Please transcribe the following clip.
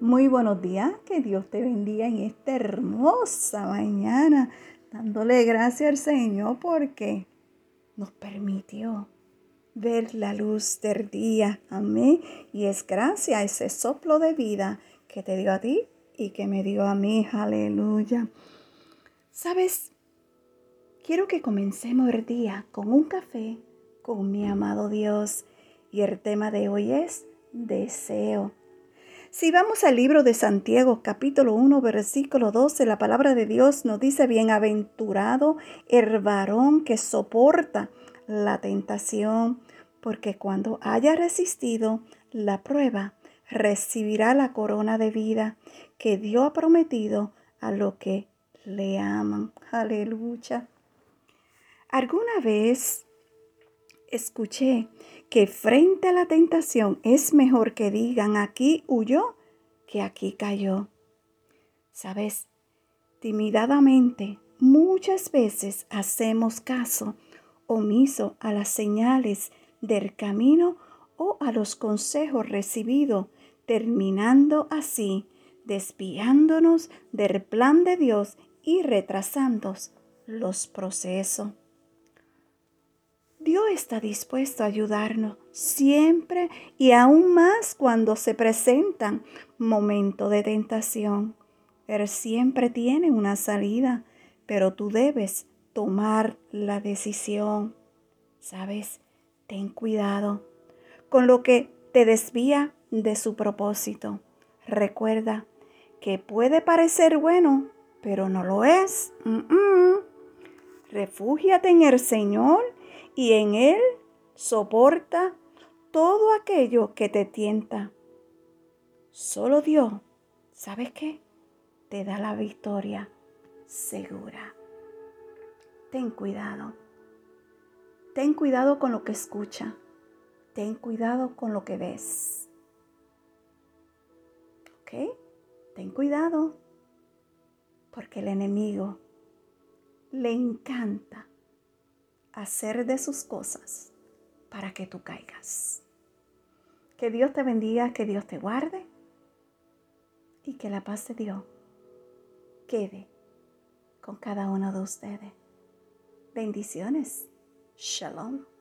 Muy buenos días, que Dios te bendiga en esta hermosa mañana, dándole gracias al Señor porque nos permitió ver la luz del día. Amén. Y es gracias a ese soplo de vida que te dio a ti y que me dio a mí. Aleluya. ¿Sabes? Quiero que comencemos el día con un café con mi amado Dios. Y el tema de hoy es deseo. Si vamos al libro de Santiago capítulo 1 versículo 12, la palabra de Dios nos dice, bienaventurado el varón que soporta la tentación, porque cuando haya resistido la prueba, recibirá la corona de vida que Dios ha prometido a los que le aman. Aleluya. ¿Alguna vez escuché que frente a la tentación es mejor que digan aquí huyó que aquí cayó. Sabes, timidadamente muchas veces hacemos caso omiso a las señales del camino o a los consejos recibidos, terminando así desviándonos del plan de Dios y retrasando los procesos. Está dispuesto a ayudarnos siempre y aún más cuando se presentan momentos de tentación. Él siempre tiene una salida, pero tú debes tomar la decisión. ¿Sabes? Ten cuidado con lo que te desvía de su propósito. Recuerda que puede parecer bueno, pero no lo es. Refúgiate en el Señor y en Él soporta todo aquello que te tienta. Solo Dios, ¿sabes qué? Te da la victoria segura. Ten cuidado. Ten cuidado con lo que escucha. Ten cuidado con lo que ves. ¿Ok? Ten cuidado. Porque el enemigo le encanta hacer de sus cosas para que tú caigas. Que Dios te bendiga, que Dios te guarde y que la paz de Dios quede con cada uno de ustedes. Bendiciones. Shalom.